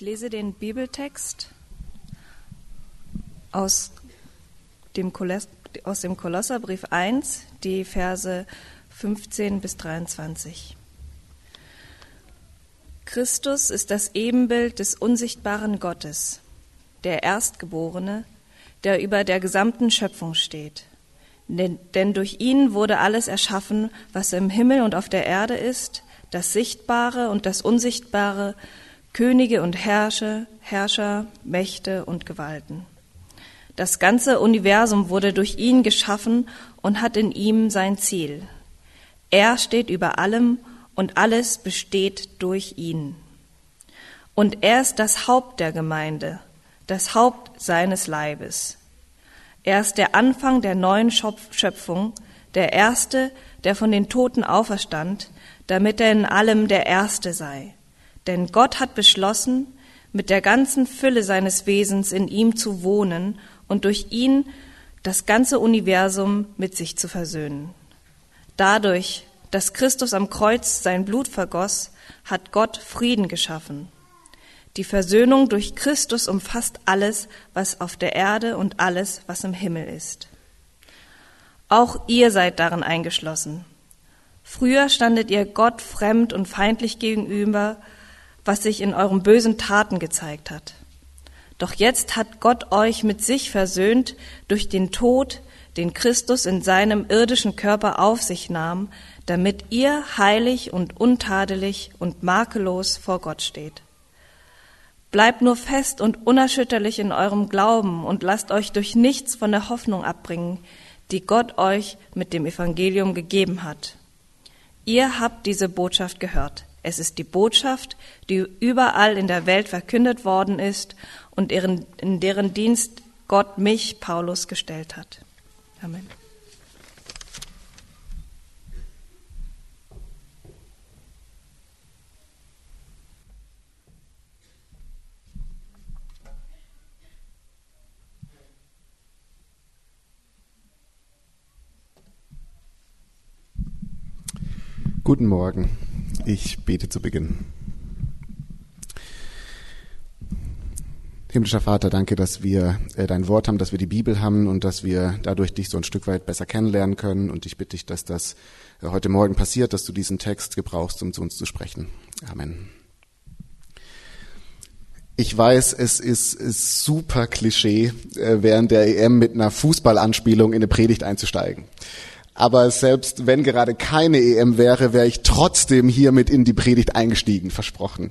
Ich lese den Bibeltext aus dem, Koloss aus dem Kolosserbrief 1, die Verse 15 bis 23. Christus ist das Ebenbild des unsichtbaren Gottes, der Erstgeborene, der über der gesamten Schöpfung steht. Denn, denn durch ihn wurde alles erschaffen, was im Himmel und auf der Erde ist, das Sichtbare und das Unsichtbare, Könige und Herrscher, Herrscher, Mächte und Gewalten. Das ganze Universum wurde durch ihn geschaffen und hat in ihm sein Ziel. Er steht über allem und alles besteht durch ihn. Und er ist das Haupt der Gemeinde, das Haupt seines Leibes. Er ist der Anfang der neuen Schöpfung, der Erste, der von den Toten auferstand, damit er in allem der Erste sei. Denn Gott hat beschlossen, mit der ganzen Fülle seines Wesens in ihm zu wohnen und durch ihn das ganze Universum mit sich zu versöhnen. Dadurch, dass Christus am Kreuz sein Blut vergoss, hat Gott Frieden geschaffen. Die Versöhnung durch Christus umfasst alles, was auf der Erde und alles, was im Himmel ist. Auch ihr seid darin eingeschlossen. Früher standet ihr Gott fremd und feindlich gegenüber, was sich in euren bösen Taten gezeigt hat. Doch jetzt hat Gott euch mit sich versöhnt durch den Tod, den Christus in seinem irdischen Körper auf sich nahm, damit ihr heilig und untadelig und makellos vor Gott steht. Bleibt nur fest und unerschütterlich in eurem Glauben und lasst euch durch nichts von der Hoffnung abbringen, die Gott euch mit dem Evangelium gegeben hat. Ihr habt diese Botschaft gehört. Es ist die Botschaft, die überall in der Welt verkündet worden ist und in deren Dienst Gott mich, Paulus, gestellt hat. Amen. Guten Morgen. Ich bete zu Beginn. Himmlischer Vater, danke, dass wir äh, dein Wort haben, dass wir die Bibel haben und dass wir dadurch dich so ein Stück weit besser kennenlernen können. Und ich bitte dich, dass das äh, heute Morgen passiert, dass du diesen Text gebrauchst, um zu uns zu sprechen. Amen. Ich weiß, es ist, super Klischee, äh, während der EM mit einer Fußballanspielung in eine Predigt einzusteigen. Aber selbst wenn gerade keine EM wäre, wäre ich trotzdem hiermit in die Predigt eingestiegen, versprochen.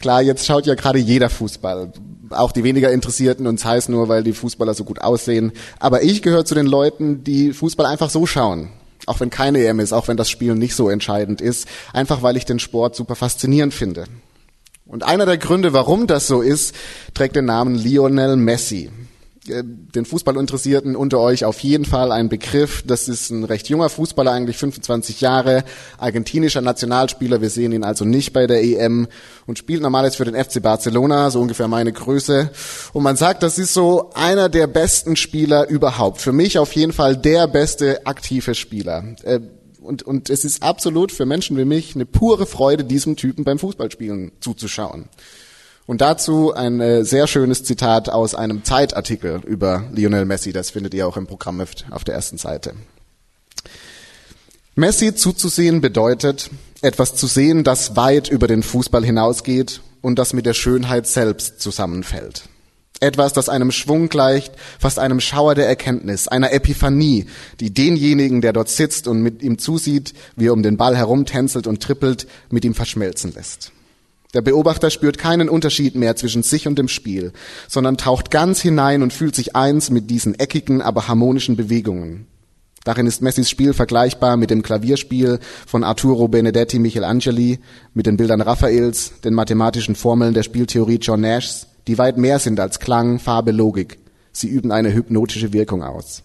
Klar, jetzt schaut ja gerade jeder Fußball. Auch die weniger Interessierten und es heißt nur, weil die Fußballer so gut aussehen. Aber ich gehöre zu den Leuten, die Fußball einfach so schauen. Auch wenn keine EM ist, auch wenn das Spiel nicht so entscheidend ist. Einfach weil ich den Sport super faszinierend finde. Und einer der Gründe, warum das so ist, trägt den Namen Lionel Messi. Äh, den Fußballinteressierten unter euch auf jeden Fall ein Begriff. Das ist ein recht junger Fußballer, eigentlich 25 Jahre, argentinischer Nationalspieler. Wir sehen ihn also nicht bei der EM und spielt normales für den FC Barcelona, so ungefähr meine Größe. Und man sagt, das ist so einer der besten Spieler überhaupt. Für mich auf jeden Fall der beste aktive Spieler. Äh, und, und es ist absolut für Menschen wie mich eine pure Freude, diesem Typen beim Fußballspielen zuzuschauen. Und dazu ein äh, sehr schönes Zitat aus einem Zeitartikel über Lionel Messi. Das findet ihr auch im Programm auf der ersten Seite. Messi zuzusehen bedeutet, etwas zu sehen, das weit über den Fußball hinausgeht und das mit der Schönheit selbst zusammenfällt. Etwas, das einem Schwung gleicht, fast einem Schauer der Erkenntnis, einer Epiphanie, die denjenigen, der dort sitzt und mit ihm zusieht, wie er um den Ball herumtänzelt und trippelt, mit ihm verschmelzen lässt. Der Beobachter spürt keinen Unterschied mehr zwischen sich und dem Spiel, sondern taucht ganz hinein und fühlt sich eins mit diesen eckigen, aber harmonischen Bewegungen. Darin ist Messis Spiel vergleichbar mit dem Klavierspiel von Arturo Benedetti Michelangeli, mit den Bildern Raffaels, den mathematischen Formeln der Spieltheorie John Nashs, die weit mehr sind als Klang, Farbe, Logik. Sie üben eine hypnotische Wirkung aus.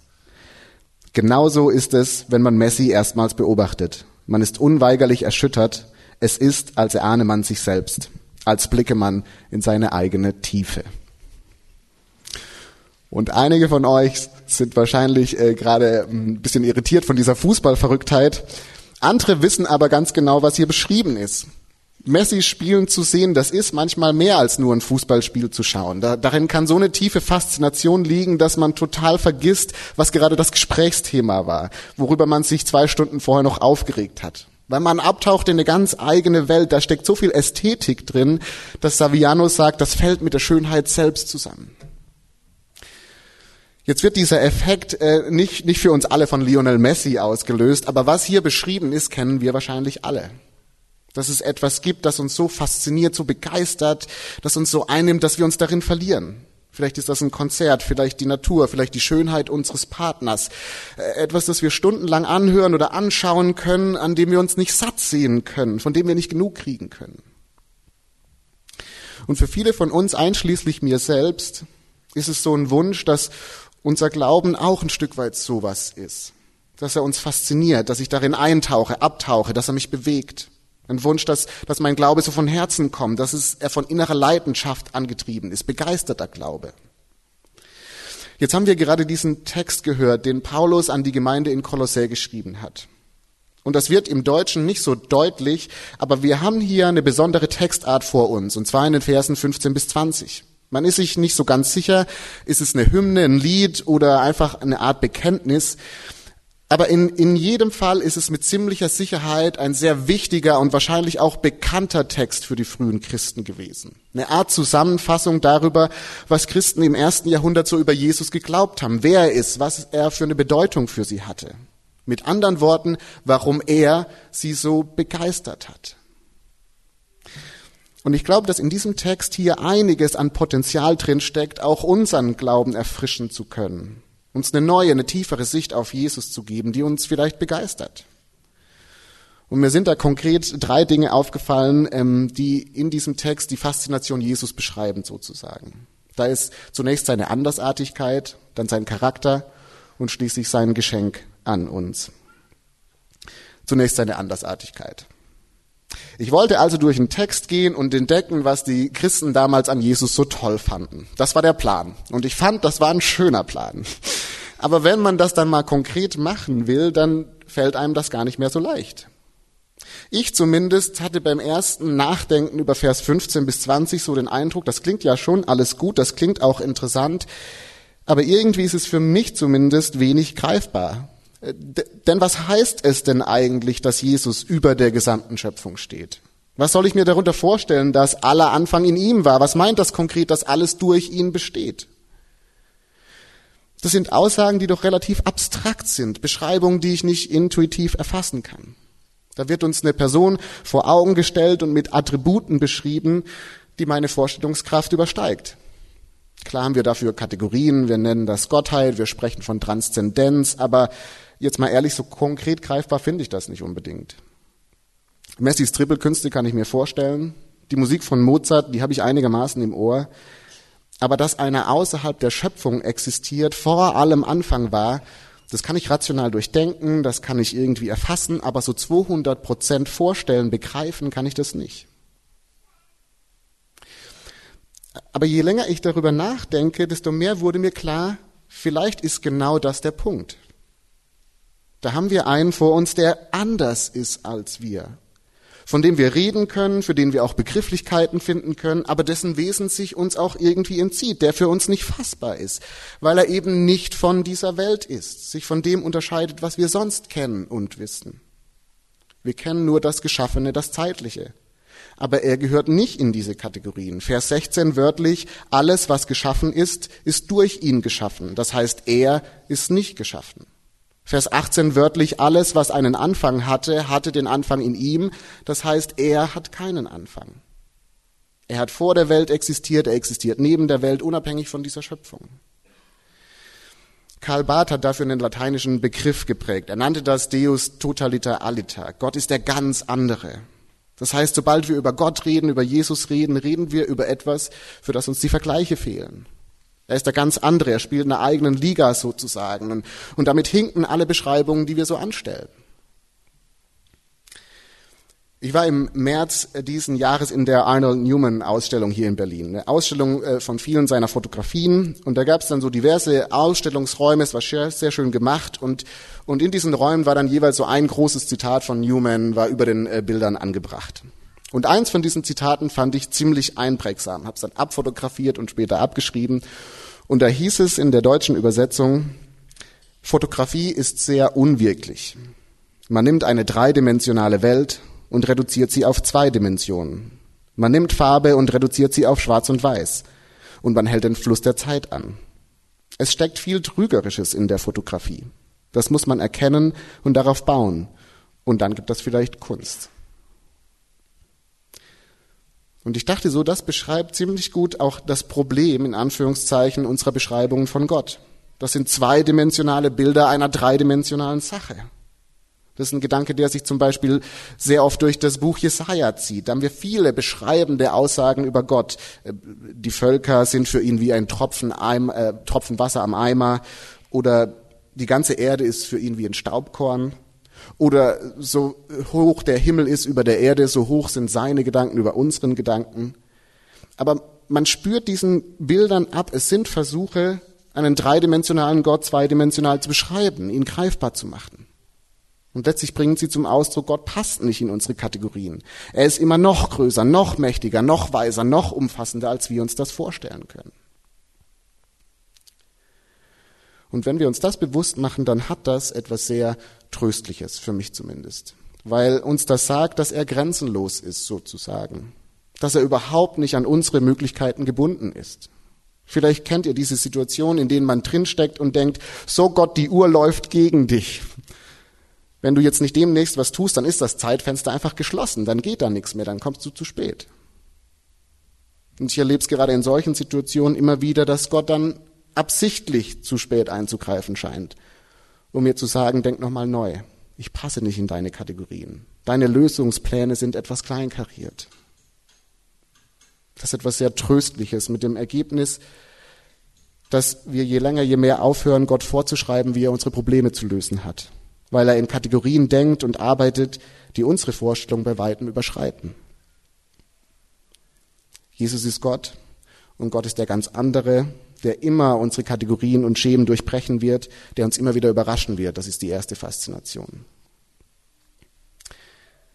Genauso ist es, wenn man Messi erstmals beobachtet. Man ist unweigerlich erschüttert, es ist, als erahne man sich selbst, als blicke man in seine eigene Tiefe. Und einige von euch sind wahrscheinlich äh, gerade ein bisschen irritiert von dieser Fußballverrücktheit. Andere wissen aber ganz genau, was hier beschrieben ist. Messi spielen zu sehen, das ist manchmal mehr als nur ein Fußballspiel zu schauen. Da, darin kann so eine tiefe Faszination liegen, dass man total vergisst, was gerade das Gesprächsthema war, worüber man sich zwei Stunden vorher noch aufgeregt hat. Weil man abtaucht in eine ganz eigene Welt, da steckt so viel Ästhetik drin, dass Saviano sagt, das fällt mit der Schönheit selbst zusammen. Jetzt wird dieser Effekt äh, nicht, nicht für uns alle von Lionel Messi ausgelöst, aber was hier beschrieben ist, kennen wir wahrscheinlich alle. Dass es etwas gibt, das uns so fasziniert, so begeistert, das uns so einnimmt, dass wir uns darin verlieren. Vielleicht ist das ein Konzert, vielleicht die Natur, vielleicht die Schönheit unseres Partners. Äh, etwas, das wir stundenlang anhören oder anschauen können, an dem wir uns nicht satt sehen können, von dem wir nicht genug kriegen können. Und für viele von uns, einschließlich mir selbst, ist es so ein Wunsch, dass unser Glauben auch ein Stück weit sowas ist. Dass er uns fasziniert, dass ich darin eintauche, abtauche, dass er mich bewegt. Ein Wunsch, dass, dass mein Glaube so von Herzen kommt, dass es, er von innerer Leidenschaft angetrieben ist, begeisterter Glaube. Jetzt haben wir gerade diesen Text gehört, den Paulus an die Gemeinde in Kolossä geschrieben hat. Und das wird im Deutschen nicht so deutlich, aber wir haben hier eine besondere Textart vor uns, und zwar in den Versen 15 bis 20. Man ist sich nicht so ganz sicher, ist es eine Hymne, ein Lied oder einfach eine Art Bekenntnis. Aber in, in jedem Fall ist es mit ziemlicher Sicherheit ein sehr wichtiger und wahrscheinlich auch bekannter Text für die frühen Christen gewesen. Eine Art Zusammenfassung darüber, was Christen im ersten Jahrhundert so über Jesus geglaubt haben, wer er ist, was er für eine Bedeutung für sie hatte. Mit anderen Worten, warum er sie so begeistert hat. Und ich glaube, dass in diesem Text hier einiges an Potenzial drin steckt, auch unseren Glauben erfrischen zu können, uns eine neue, eine tiefere Sicht auf Jesus zu geben, die uns vielleicht begeistert. Und mir sind da konkret drei Dinge aufgefallen, ähm, die in diesem Text die Faszination Jesus beschreiben sozusagen. Da ist zunächst seine Andersartigkeit, dann sein Charakter und schließlich sein Geschenk an uns. Zunächst seine Andersartigkeit. Ich wollte also durch den Text gehen und entdecken, was die Christen damals an Jesus so toll fanden. Das war der Plan. Und ich fand, das war ein schöner Plan. Aber wenn man das dann mal konkret machen will, dann fällt einem das gar nicht mehr so leicht. Ich zumindest hatte beim ersten Nachdenken über Vers 15 bis 20 so den Eindruck, das klingt ja schon alles gut, das klingt auch interessant, aber irgendwie ist es für mich zumindest wenig greifbar. Äh, denn was heißt es denn eigentlich, dass Jesus über der gesamten Schöpfung steht? Was soll ich mir darunter vorstellen, dass aller Anfang in ihm war? Was meint das konkret, dass alles durch ihn besteht? Das sind Aussagen, die doch relativ abstrakt sind, Beschreibungen, die ich nicht intuitiv erfassen kann. Da wird uns eine Person vor Augen gestellt und mit Attributen beschrieben, die meine Vorstellungskraft übersteigt. Klar haben wir dafür Kategorien, wir nennen das Gottheit, wir sprechen von Transzendenz, aber jetzt mal ehrlich, so konkret greifbar finde ich das nicht unbedingt. Messis Trippelkünste kann ich mir vorstellen. Die Musik von Mozart, die habe ich einigermaßen im Ohr. Aber dass einer außerhalb der Schöpfung existiert, vor allem Anfang war, das kann ich rational durchdenken, das kann ich irgendwie erfassen, aber so 200 Prozent vorstellen, begreifen kann ich das nicht. Aber je länger ich darüber nachdenke, desto mehr wurde mir klar, vielleicht ist genau das der Punkt. Da haben wir einen vor uns, der anders ist als wir, von dem wir reden können, für den wir auch Begrifflichkeiten finden können, aber dessen Wesen sich uns auch irgendwie entzieht, der für uns nicht fassbar ist, weil er eben nicht von dieser Welt ist, sich von dem unterscheidet, was wir sonst kennen und wissen. Wir kennen nur das Geschaffene, das Zeitliche. Aber er gehört nicht in diese Kategorien. Vers 16 wörtlich, alles, was geschaffen ist, ist durch ihn geschaffen. Das heißt, er ist nicht geschaffen. Vers 18 wörtlich, alles, was einen Anfang hatte, hatte den Anfang in ihm. Das heißt, er hat keinen Anfang. Er hat vor der Welt existiert, er existiert neben der Welt, unabhängig von dieser Schöpfung. Karl Barth hat dafür einen lateinischen Begriff geprägt. Er nannte das Deus totaliter aliter. Gott ist der ganz andere. Das heißt, sobald wir über Gott reden, über Jesus reden, reden wir über etwas, für das uns die Vergleiche fehlen. Er ist der ganz andere, er spielt in einer eigenen Liga sozusagen. Und, und damit hinken alle Beschreibungen, die wir so anstellen. Ich war im März diesen Jahres in der Arnold Newman Ausstellung hier in Berlin. Eine Ausstellung äh, von vielen seiner Fotografien. Und da gab es dann so diverse Ausstellungsräume. Es war sehr, sehr schön gemacht. Und, und in diesen Räumen war dann jeweils so ein großes Zitat von Newman, war über den äh, Bildern angebracht. Und eins von diesen Zitaten fand ich ziemlich einprägsam, habe es dann abfotografiert und später abgeschrieben. Und da hieß es in der deutschen Übersetzung, Fotografie ist sehr unwirklich. Man nimmt eine dreidimensionale Welt und reduziert sie auf zwei Dimensionen. Man nimmt Farbe und reduziert sie auf Schwarz und Weiß. Und man hält den Fluss der Zeit an. Es steckt viel Trügerisches in der Fotografie. Das muss man erkennen und darauf bauen. Und dann gibt es vielleicht Kunst. Und ich dachte so, das beschreibt ziemlich gut auch das Problem in Anführungszeichen unserer Beschreibungen von Gott. Das sind zweidimensionale Bilder einer dreidimensionalen Sache. Das ist ein Gedanke, der sich zum Beispiel sehr oft durch das Buch Jesaja zieht. Da haben wir viele beschreibende Aussagen über Gott. Die Völker sind für ihn wie ein Tropfen, Eim, äh, Tropfen Wasser am Eimer oder die ganze Erde ist für ihn wie ein Staubkorn. Oder so hoch der Himmel ist über der Erde, so hoch sind seine Gedanken über unseren Gedanken. Aber man spürt diesen Bildern ab, es sind Versuche, einen dreidimensionalen Gott zweidimensional zu beschreiben, ihn greifbar zu machen. Und letztlich bringen sie zum Ausdruck, Gott passt nicht in unsere Kategorien. Er ist immer noch größer, noch mächtiger, noch weiser, noch umfassender, als wir uns das vorstellen können. Und wenn wir uns das bewusst machen, dann hat das etwas sehr Tröstliches, für mich zumindest. Weil uns das sagt, dass er grenzenlos ist, sozusagen. Dass er überhaupt nicht an unsere Möglichkeiten gebunden ist. Vielleicht kennt ihr diese Situation, in denen man drinsteckt und denkt, so Gott, die Uhr läuft gegen dich. Wenn du jetzt nicht demnächst was tust, dann ist das Zeitfenster einfach geschlossen, dann geht da nichts mehr, dann kommst du zu spät. Und ich erlebe es gerade in solchen Situationen immer wieder, dass Gott dann absichtlich zu spät einzugreifen scheint, um mir zu sagen, denk nochmal neu. Ich passe nicht in deine Kategorien. Deine Lösungspläne sind etwas kleinkariert. Das ist etwas sehr Tröstliches mit dem Ergebnis, dass wir je länger, je mehr aufhören, Gott vorzuschreiben, wie er unsere Probleme zu lösen hat, weil er in Kategorien denkt und arbeitet, die unsere Vorstellung bei weitem überschreiten. Jesus ist Gott und Gott ist der ganz andere, der immer unsere Kategorien und Schemen durchbrechen wird, der uns immer wieder überraschen wird. Das ist die erste Faszination.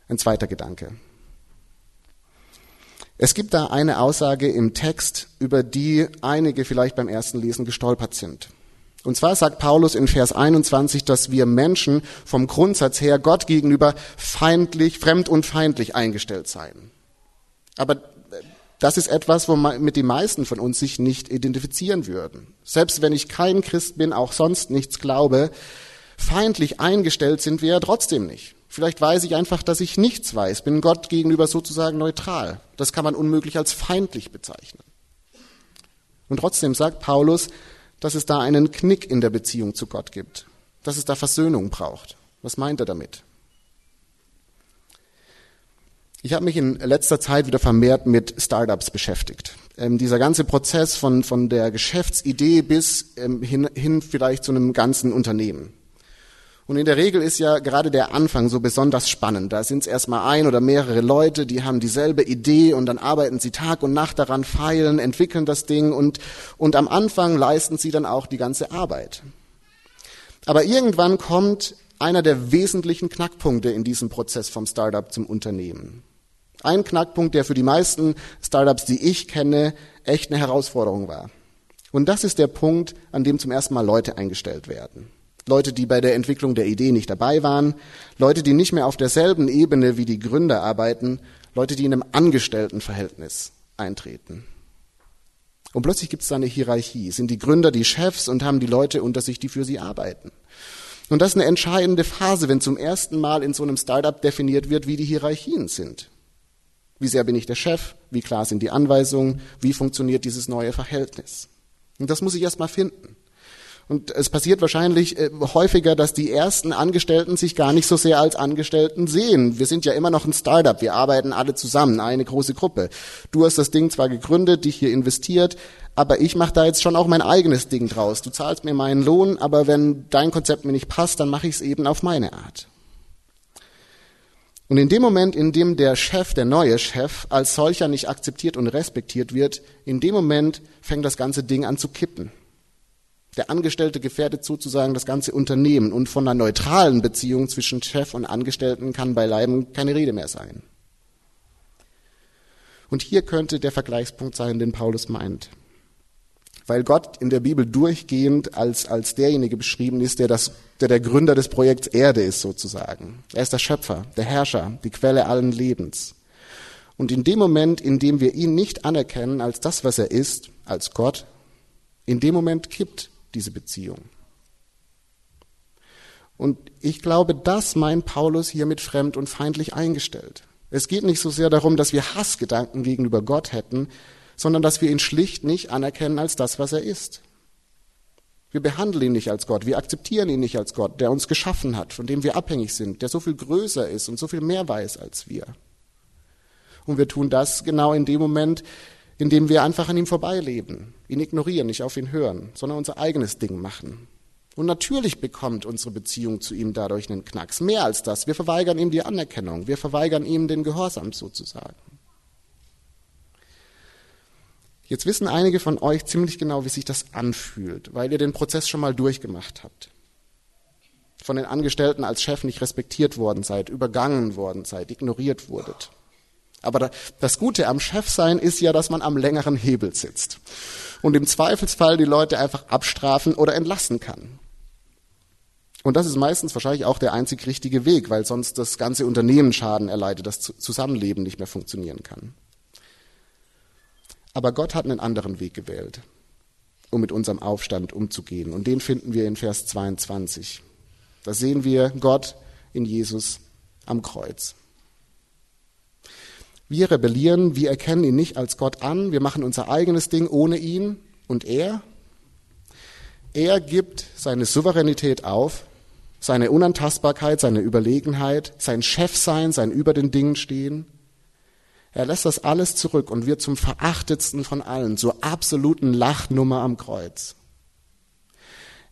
Ein zweiter Gedanke. Es gibt da eine Aussage im Text, über die einige vielleicht beim ersten Lesen gestolpert sind. Und zwar sagt Paulus in Vers 21, dass wir Menschen vom Grundsatz her Gott gegenüber feindlich, fremd und feindlich eingestellt seien. Aber das ist etwas, wo man, mit den meisten von uns sich nicht identifizieren würden. Selbst wenn ich kein Christ bin, auch sonst nichts glaube, feindlich eingestellt sind wir ja trotzdem nicht. Vielleicht weiß ich einfach, dass ich nichts weiß, bin Gott gegenüber sozusagen neutral. Das kann man unmöglich als feindlich bezeichnen. Und trotzdem sagt Paulus, dass es da einen Knick in der Beziehung zu Gott gibt, dass es da Versöhnung braucht. Was meint er damit? Ich habe mich in letzter Zeit wieder vermehrt mit Startups beschäftigt. Ähm, dieser ganze Prozess von, von der Geschäftsidee bis ähm, hin, hin vielleicht zu einem ganzen Unternehmen. Und in der Regel ist ja gerade der Anfang so besonders spannend. Da sind es erstmal ein oder mehrere Leute, die haben dieselbe Idee und dann arbeiten sie Tag und Nacht daran, feilen, entwickeln das Ding und, und am Anfang leisten sie dann auch die ganze Arbeit. Aber irgendwann kommt einer der wesentlichen Knackpunkte in diesem Prozess vom Startup zum Unternehmen. Ein Knackpunkt, der für die meisten Startups, die ich kenne, echt eine Herausforderung war. Und das ist der Punkt, an dem zum ersten Mal Leute eingestellt werden. Leute, die bei der Entwicklung der Idee nicht dabei waren, Leute, die nicht mehr auf derselben Ebene wie die Gründer arbeiten, Leute, die in einem Angestelltenverhältnis eintreten. Und plötzlich gibt es da eine Hierarchie. Sind die Gründer die Chefs und haben die Leute unter sich, die für sie arbeiten. Und das ist eine entscheidende Phase, wenn zum ersten Mal in so einem Startup definiert wird, wie die Hierarchien sind. Wie sehr bin ich der Chef? Wie klar sind die Anweisungen? Wie funktioniert dieses neue Verhältnis? Und das muss ich erst mal finden. Und es passiert wahrscheinlich äh, häufiger, dass die ersten Angestellten sich gar nicht so sehr als Angestellten sehen. Wir sind ja immer noch ein Startup. Wir arbeiten alle zusammen, eine große Gruppe. Du hast das Ding zwar gegründet, dich hier investiert, aber ich mache da jetzt schon auch mein eigenes Ding draus. Du zahlst mir meinen Lohn, aber wenn dein Konzept mir nicht passt, dann mache ich es eben auf meine Art. Und in dem Moment, in dem der Chef, der neue Chef, als solcher nicht akzeptiert und respektiert wird, in dem Moment fängt das ganze Ding an zu kippen. Der Angestellte gefährdet sozusagen das ganze Unternehmen und von einer neutralen Beziehung zwischen Chef und Angestellten kann beileiben keine Rede mehr sein. Und hier könnte der Vergleichspunkt sein, den Paulus meint. Weil Gott in der Bibel durchgehend als, als derjenige beschrieben ist, der, das, der der Gründer des Projekts Erde ist sozusagen. Er ist der Schöpfer, der Herrscher, die Quelle allen Lebens. Und in dem Moment, in dem wir ihn nicht anerkennen als das, was er ist, als Gott, in dem Moment kippt diese Beziehung. Und ich glaube, das meint Paulus hier mit fremd und feindlich eingestellt. Es geht nicht so sehr darum, dass wir Hassgedanken gegenüber Gott hätten, sondern dass wir ihn schlicht nicht anerkennen als das, was er ist. Wir behandeln ihn nicht als Gott, wir akzeptieren ihn nicht als Gott, der uns geschaffen hat, von dem wir abhängig sind, der so viel größer ist und so viel mehr weiß als wir. Und wir tun das genau in dem Moment, in dem wir einfach an ihm vorbeileben, ihn ignorieren, nicht auf ihn hören, sondern unser eigenes Ding machen. Und natürlich bekommt unsere Beziehung zu ihm dadurch einen Knacks. Mehr als das. Wir verweigern ihm die Anerkennung. Wir verweigern ihm den Gehorsam sozusagen. Jetzt wissen einige von euch ziemlich genau, wie sich das anfühlt, weil ihr den Prozess schon mal durchgemacht habt. Von den Angestellten als Chef nicht respektiert worden seid, übergangen worden seid, ignoriert wurdet. Aber das Gute am Chefsein ist ja, dass man am längeren Hebel sitzt und im Zweifelsfall die Leute einfach abstrafen oder entlassen kann. Und das ist meistens wahrscheinlich auch der einzig richtige Weg, weil sonst das ganze Unternehmen Schaden erleidet, das Zusammenleben nicht mehr funktionieren kann. Aber Gott hat einen anderen Weg gewählt, um mit unserem Aufstand umzugehen. Und den finden wir in Vers 22. Da sehen wir Gott in Jesus am Kreuz. Wir rebellieren, wir erkennen ihn nicht als Gott an, wir machen unser eigenes Ding ohne ihn und er. Er gibt seine Souveränität auf, seine Unantastbarkeit, seine Überlegenheit, sein Chefsein, sein über den Dingen stehen. Er lässt das alles zurück und wird zum verachtetsten von allen, zur absoluten Lachnummer am Kreuz.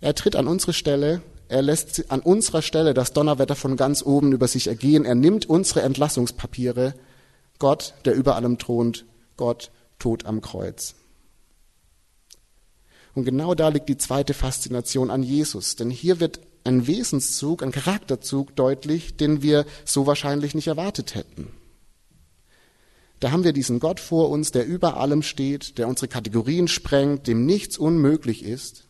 Er tritt an unsere Stelle, er lässt an unserer Stelle das Donnerwetter von ganz oben über sich ergehen, er nimmt unsere Entlassungspapiere, Gott, der über allem thront, Gott tot am Kreuz. Und genau da liegt die zweite Faszination an Jesus, denn hier wird ein Wesenszug, ein Charakterzug deutlich, den wir so wahrscheinlich nicht erwartet hätten. Da haben wir diesen Gott vor uns, der über allem steht, der unsere Kategorien sprengt, dem nichts unmöglich ist.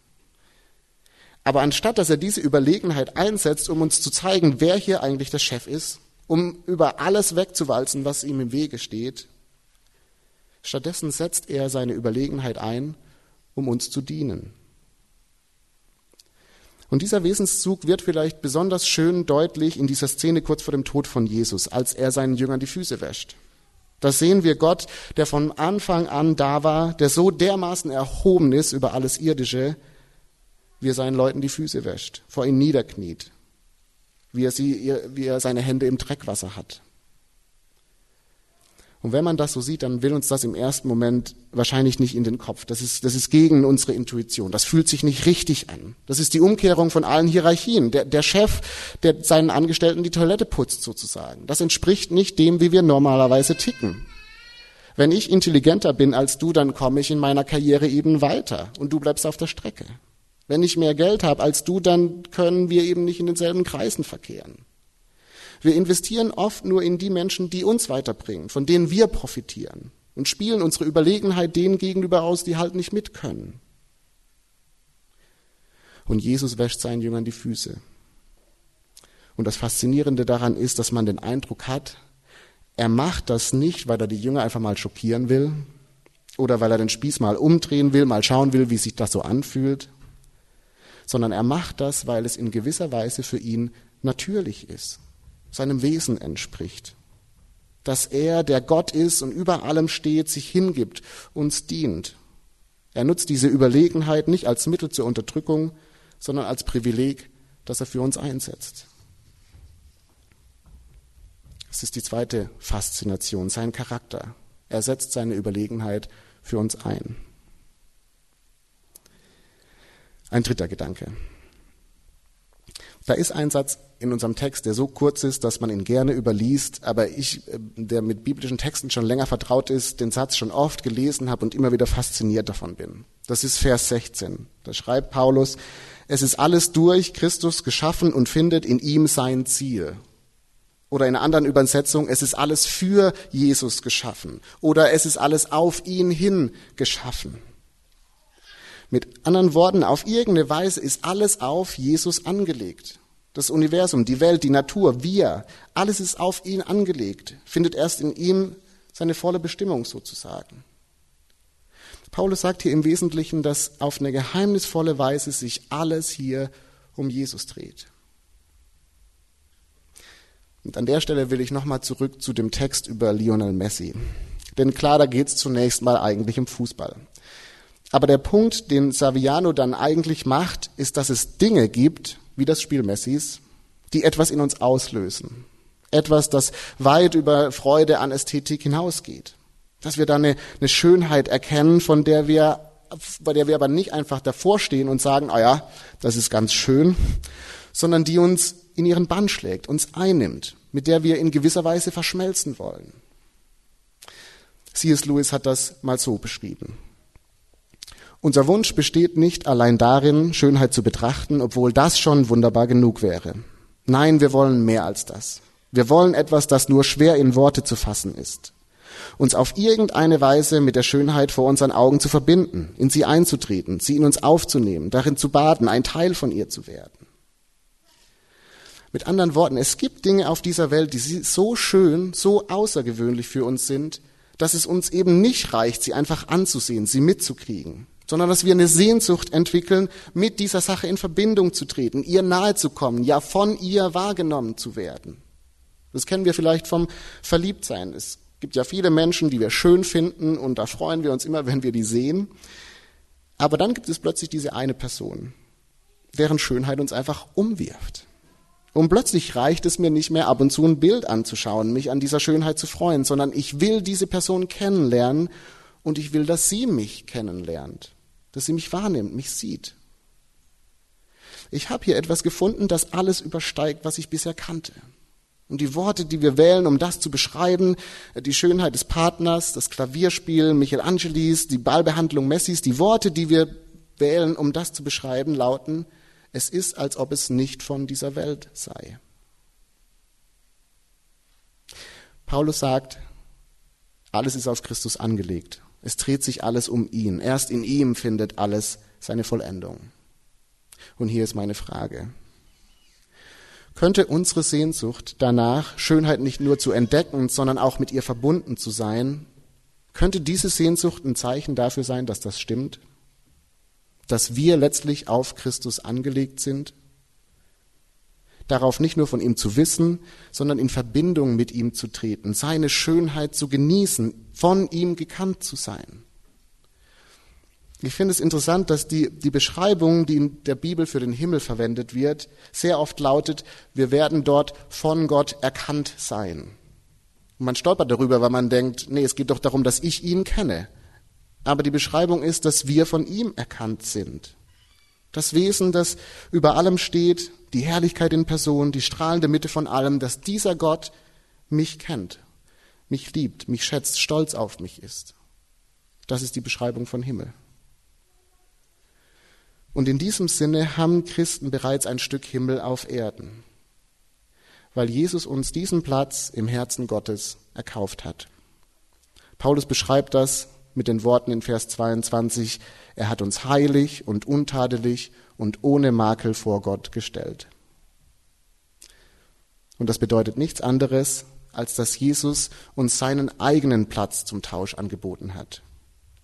Aber anstatt dass er diese Überlegenheit einsetzt, um uns zu zeigen, wer hier eigentlich der Chef ist, um über alles wegzuwalzen, was ihm im Wege steht. Stattdessen setzt er seine Überlegenheit ein, um uns zu dienen. Und dieser Wesenszug wird vielleicht besonders schön deutlich in dieser Szene kurz vor dem Tod von Jesus, als er seinen Jüngern die Füße wäscht. Da sehen wir Gott, der von Anfang an da war, der so dermaßen erhoben ist über alles Irdische, wie er seinen Leuten die Füße wäscht, vor ihnen niederkniet wie er, sie, wie er seine Hände im Dreckwasser hat. Und wenn man das so sieht, dann will uns das im ersten Moment wahrscheinlich nicht in den Kopf. Das ist, das ist gegen unsere Intuition. Das fühlt sich nicht richtig an. Das ist die Umkehrung von allen Hierarchien. Der, der Chef, der seinen Angestellten die Toilette putzt sozusagen. Das entspricht nicht dem, wie wir normalerweise ticken. Wenn ich intelligenter bin als du, dann komme ich in meiner Karriere eben weiter und du bleibst auf der Strecke. Wenn ich mehr Geld habe als du, dann können wir eben nicht in denselben Kreisen verkehren. Wir investieren oft nur in die Menschen, die uns weiterbringen, von denen wir profitieren und spielen unsere Überlegenheit denen gegenüber aus, die halt nicht mit können. Und Jesus wäscht seinen Jüngern die Füße. Und das Faszinierende daran ist, dass man den Eindruck hat, er macht das nicht, weil er die Jünger einfach mal schockieren will oder weil er den Spieß mal umdrehen will, mal schauen will, wie sich das so anfühlt, sondern er macht das, weil es in gewisser Weise für ihn natürlich ist, seinem Wesen entspricht. Dass er, der Gott ist und über allem steht, sich hingibt, uns dient. Er nutzt diese Überlegenheit nicht als Mittel zur Unterdrückung, sondern als Privileg, das er für uns einsetzt. Das ist die zweite Faszination, sein Charakter. Er setzt seine Überlegenheit für uns ein. Ein dritter Gedanke. Da ist ein Satz in unserem Text, der so kurz ist, dass man ihn gerne überliest, aber ich, äh, der mit biblischen Texten schon länger vertraut ist, den Satz schon oft gelesen habe und immer wieder fasziniert davon bin. Das ist Vers 16. Da schreibt Paulus, es ist alles durch Christus geschaffen und findet in ihm sein Ziel. Oder in einer anderen Übersetzung, es ist alles für Jesus geschaffen. Oder es ist alles auf ihn hin geschaffen. Mit anderen Worten, auf irgendeine Weise ist alles auf Jesus angelegt. Das Universum, die Welt, die Natur, wir, alles ist auf ihn angelegt, findet erst in ihm seine volle Bestimmung sozusagen. Paulus sagt hier im Wesentlichen, dass auf eine geheimnisvolle Weise sich alles hier um Jesus dreht. Und an der Stelle will ich nochmal zurück zu dem Text über Lionel Messi. Denn klar, da geht es zunächst mal eigentlich um Fußball. Aber der Punkt, den Saviano dann eigentlich macht, ist, dass es Dinge gibt, wie das Spiel Messis, die etwas in uns auslösen. Etwas, das weit über Freude an Ästhetik hinausgeht. Dass wir da eine, eine Schönheit erkennen, von der wir, bei der wir aber nicht einfach davor stehen und sagen, ah ja, das ist ganz schön, sondern die uns in ihren Bann schlägt, uns einnimmt, mit der wir in gewisser Weise verschmelzen wollen. C.S. Lewis hat das mal so beschrieben. Unser Wunsch besteht nicht allein darin, Schönheit zu betrachten, obwohl das schon wunderbar genug wäre. Nein, wir wollen mehr als das. Wir wollen etwas, das nur schwer in Worte zu fassen ist. Uns auf irgendeine Weise mit der Schönheit vor unseren Augen zu verbinden, in sie einzutreten, sie in uns aufzunehmen, darin zu baden, ein Teil von ihr zu werden. Mit anderen Worten, es gibt Dinge auf dieser Welt, die so schön, so außergewöhnlich für uns sind, dass es uns eben nicht reicht, sie einfach anzusehen, sie mitzukriegen, sondern dass wir eine Sehnsucht entwickeln, mit dieser Sache in Verbindung zu treten, ihr nahe zu kommen, ja von ihr wahrgenommen zu werden. Das kennen wir vielleicht vom Verliebtsein. Es gibt ja viele Menschen, die wir schön finden und da freuen wir uns immer, wenn wir die sehen. Aber dann gibt es plötzlich diese eine Person, deren Schönheit uns einfach umwirft. Und plötzlich reicht es mir nicht mehr, ab und zu ein Bild anzuschauen, mich an dieser Schönheit zu freuen, sondern ich will diese Person kennenlernen und ich will, dass sie mich kennenlernt dass sie mich wahrnimmt, mich sieht. Ich habe hier etwas gefunden, das alles übersteigt, was ich bisher kannte. Und die Worte, die wir wählen, um das zu beschreiben, die Schönheit des Partners, das Klavierspiel Michelangelis, die Ballbehandlung Messis, die Worte, die wir wählen, um das zu beschreiben, lauten, es ist, als ob es nicht von dieser Welt sei. Paulus sagt, alles ist auf Christus angelegt. Es dreht sich alles um ihn. Erst in ihm findet alles seine Vollendung. Und hier ist meine Frage. Könnte unsere Sehnsucht danach, Schönheit nicht nur zu entdecken, sondern auch mit ihr verbunden zu sein, könnte diese Sehnsucht ein Zeichen dafür sein, dass das stimmt? Dass wir letztlich auf Christus angelegt sind? darauf nicht nur von ihm zu wissen, sondern in Verbindung mit ihm zu treten, seine Schönheit zu genießen, von ihm gekannt zu sein. Ich finde es interessant, dass die, die Beschreibung, die in der Bibel für den Himmel verwendet wird, sehr oft lautet, wir werden dort von Gott erkannt sein. Und man stolpert darüber, weil man denkt, nee, es geht doch darum, dass ich ihn kenne. Aber die Beschreibung ist, dass wir von ihm erkannt sind. Das Wesen, das über allem steht, die Herrlichkeit in Person, die strahlende Mitte von allem, dass dieser Gott mich kennt, mich liebt, mich schätzt, stolz auf mich ist. Das ist die Beschreibung von Himmel. Und in diesem Sinne haben Christen bereits ein Stück Himmel auf Erden, weil Jesus uns diesen Platz im Herzen Gottes erkauft hat. Paulus beschreibt das mit den Worten in Vers 22, er hat uns heilig und untadelig und ohne Makel vor Gott gestellt. Und das bedeutet nichts anderes, als dass Jesus uns seinen eigenen Platz zum Tausch angeboten hat.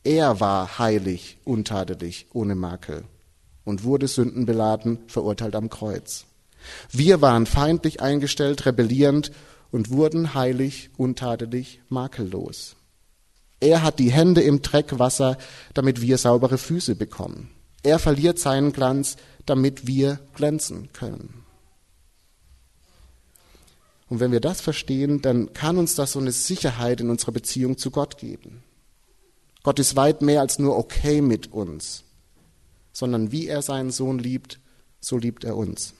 Er war heilig, untadelig, ohne Makel und wurde sündenbeladen, verurteilt am Kreuz. Wir waren feindlich eingestellt, rebellierend und wurden heilig, untadelig, makellos. Er hat die Hände im Dreckwasser, damit wir saubere Füße bekommen. Er verliert seinen Glanz, damit wir glänzen können. Und wenn wir das verstehen, dann kann uns das so eine Sicherheit in unserer Beziehung zu Gott geben. Gott ist weit mehr als nur okay mit uns, sondern wie er seinen Sohn liebt, so liebt er uns.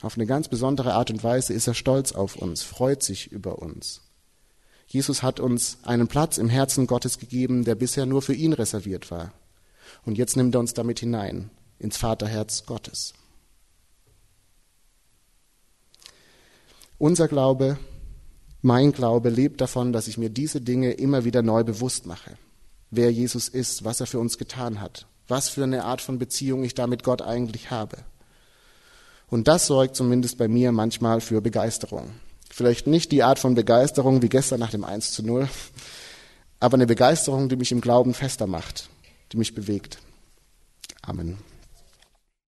Auf eine ganz besondere Art und Weise ist er stolz auf uns, freut sich über uns. Jesus hat uns einen Platz im Herzen Gottes gegeben, der bisher nur für ihn reserviert war. Und jetzt nimmt er uns damit hinein ins Vaterherz Gottes. Unser Glaube, mein Glaube lebt davon, dass ich mir diese Dinge immer wieder neu bewusst mache. Wer Jesus ist, was er für uns getan hat, was für eine Art von Beziehung ich da mit Gott eigentlich habe. Und das sorgt zumindest bei mir manchmal für Begeisterung. Vielleicht nicht die Art von Begeisterung wie gestern nach dem 1 zu 0, aber eine Begeisterung, die mich im Glauben fester macht, die mich bewegt. Amen.